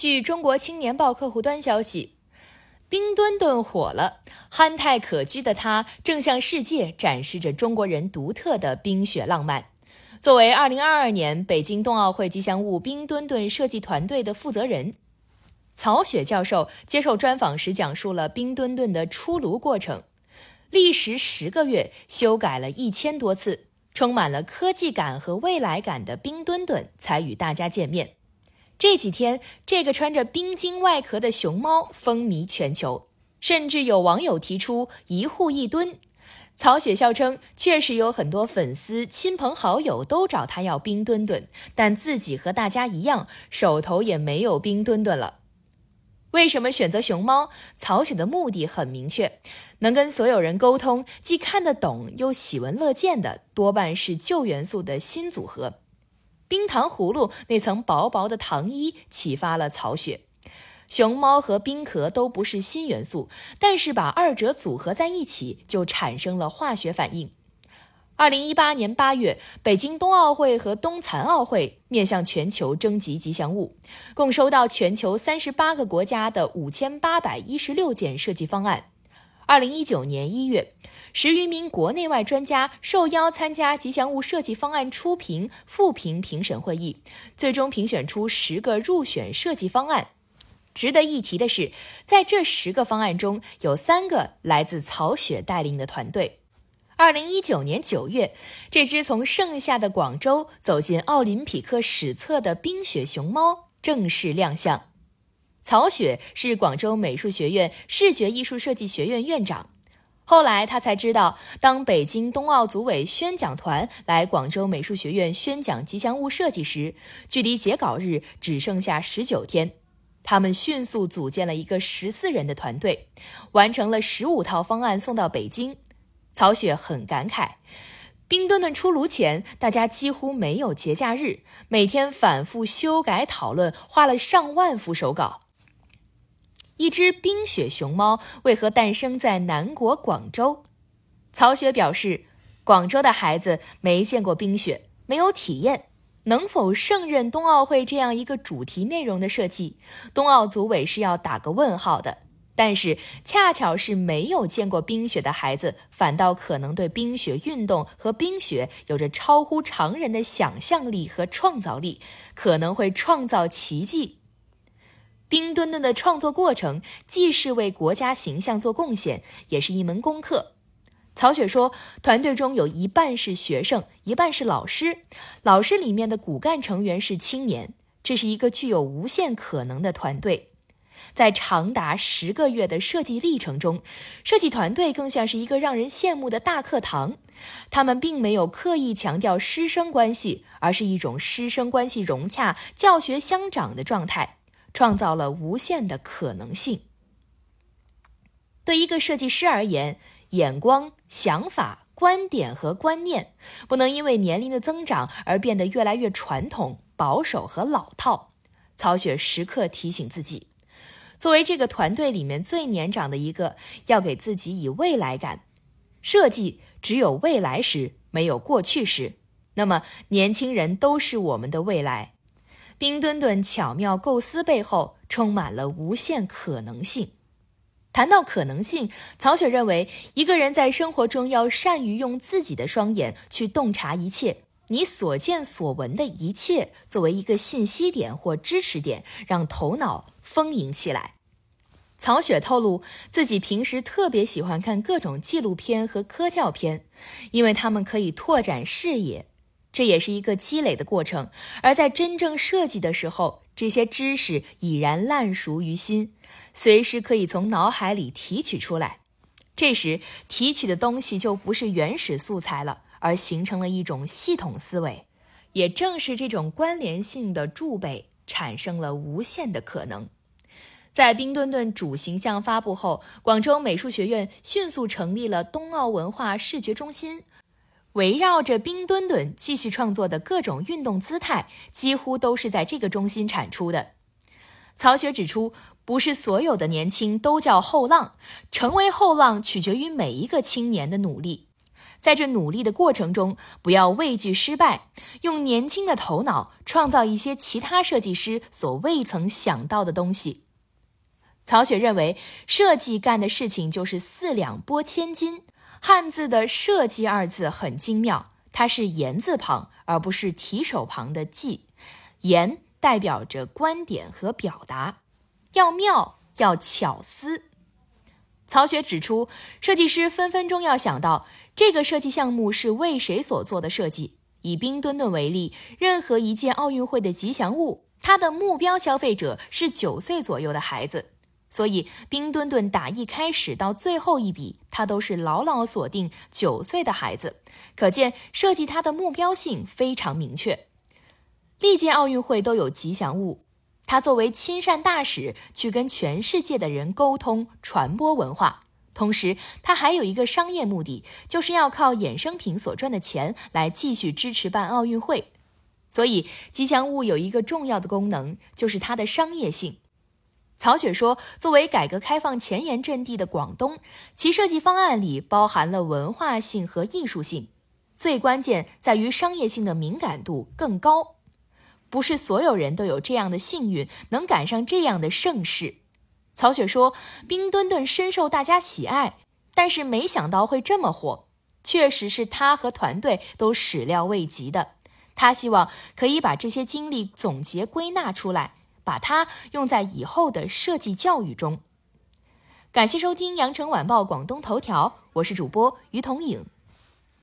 据中国青年报客户端消息，冰墩墩火了，憨态可掬的他正向世界展示着中国人独特的冰雪浪漫。作为2022年北京冬奥会吉祥物冰墩墩设计团队的负责人，曹雪教授接受专访时讲述了冰墩墩的出炉过程。历时十个月，修改了一千多次，充满了科技感和未来感的冰墩墩才与大家见面。这几天，这个穿着冰晶外壳的熊猫风靡全球，甚至有网友提出一户一墩。曹雪笑称，确实有很多粉丝、亲朋好友都找他要冰墩墩，但自己和大家一样，手头也没有冰墩墩了。为什么选择熊猫？曹雪的目的很明确，能跟所有人沟通，既看得懂又喜闻乐见的，多半是旧元素的新组合。冰糖葫芦那层薄薄的糖衣启发了曹雪，熊猫和冰壳都不是新元素，但是把二者组合在一起，就产生了化学反应。二零一八年八月，北京冬奥会和冬残奥会面向全球征集吉祥物，共收到全球三十八个国家的五千八百一十六件设计方案。二零一九年一月，十余名国内外专家受邀参加吉祥物设计方案初评、复评评审会议，最终评选出十个入选设计方案。值得一提的是，在这十个方案中有三个来自曹雪带领的团队。二零一九年九月，这只从盛夏的广州走进奥林匹克史册的冰雪熊猫正式亮相。曹雪是广州美术学院视觉艺术设计学院院长。后来他才知道，当北京冬奥组委宣讲团来广州美术学院宣讲吉祥物设计时，距离截稿日只剩下十九天。他们迅速组建了一个十四人的团队，完成了十五套方案送到北京。曹雪很感慨，冰墩墩出炉前，大家几乎没有节假日，每天反复修改讨论，花了上万幅手稿。一只冰雪熊猫为何诞生在南国广州？曹雪表示，广州的孩子没见过冰雪，没有体验，能否胜任冬奥会这样一个主题内容的设计，冬奥组委是要打个问号的。但是，恰巧是没有见过冰雪的孩子，反倒可能对冰雪运动和冰雪有着超乎常人的想象力和创造力，可能会创造奇迹。冰墩墩的创作过程既是为国家形象做贡献，也是一门功课。曹雪说，团队中有一半是学生，一半是老师，老师里面的骨干成员是青年，这是一个具有无限可能的团队。在长达十个月的设计历程中，设计团队更像是一个让人羡慕的大课堂。他们并没有刻意强调师生关系，而是一种师生关系融洽、教学相长的状态，创造了无限的可能性。对一个设计师而言，眼光、想法、观点和观念不能因为年龄的增长而变得越来越传统、保守和老套。曹雪时刻提醒自己。作为这个团队里面最年长的一个，要给自己以未来感。设计只有未来时，没有过去时。那么，年轻人都是我们的未来。冰墩墩巧妙构思背后，充满了无限可能性。谈到可能性，曹雪认为，一个人在生活中要善于用自己的双眼去洞察一切，你所见所闻的一切，作为一个信息点或支持点，让头脑。丰盈起来。曹雪透露，自己平时特别喜欢看各种纪录片和科教片，因为他们可以拓展视野，这也是一个积累的过程。而在真正设计的时候，这些知识已然烂熟于心，随时可以从脑海里提取出来。这时提取的东西就不是原始素材了，而形成了一种系统思维。也正是这种关联性的贮备，产生了无限的可能。在冰墩墩主形象发布后，广州美术学院迅速成立了冬奥文化视觉中心，围绕着冰墩墩继续创作的各种运动姿态，几乎都是在这个中心产出的。曹雪指出，不是所有的年轻都叫后浪，成为后浪取决于每一个青年的努力。在这努力的过程中，不要畏惧失败，用年轻的头脑创造一些其他设计师所未曾想到的东西。曹雪认为，设计干的事情就是四两拨千斤。汉字的“设计”二字很精妙，它是言字旁，而不是提手旁的“记”。言代表着观点和表达，要妙，要巧思。曹雪指出，设计师分分钟要想到这个设计项目是为谁所做的设计。以冰墩墩为例，任何一件奥运会的吉祥物，它的目标消费者是九岁左右的孩子。所以，冰墩墩打一开始到最后一笔，它都是牢牢锁定九岁的孩子，可见设计它的目标性非常明确。历届奥运会都有吉祥物，它作为亲善大使，去跟全世界的人沟通、传播文化。同时，它还有一个商业目的，就是要靠衍生品所赚的钱来继续支持办奥运会。所以，吉祥物有一个重要的功能，就是它的商业性。曹雪说：“作为改革开放前沿阵地的广东，其设计方案里包含了文化性和艺术性，最关键在于商业性的敏感度更高。不是所有人都有这样的幸运，能赶上这样的盛世。”曹雪说：“冰墩墩深受大家喜爱，但是没想到会这么火，确实是他和团队都始料未及的。他希望可以把这些经历总结归纳出来。”把它用在以后的设计教育中。感谢收听羊城晚报广东头条，我是主播于彤颖。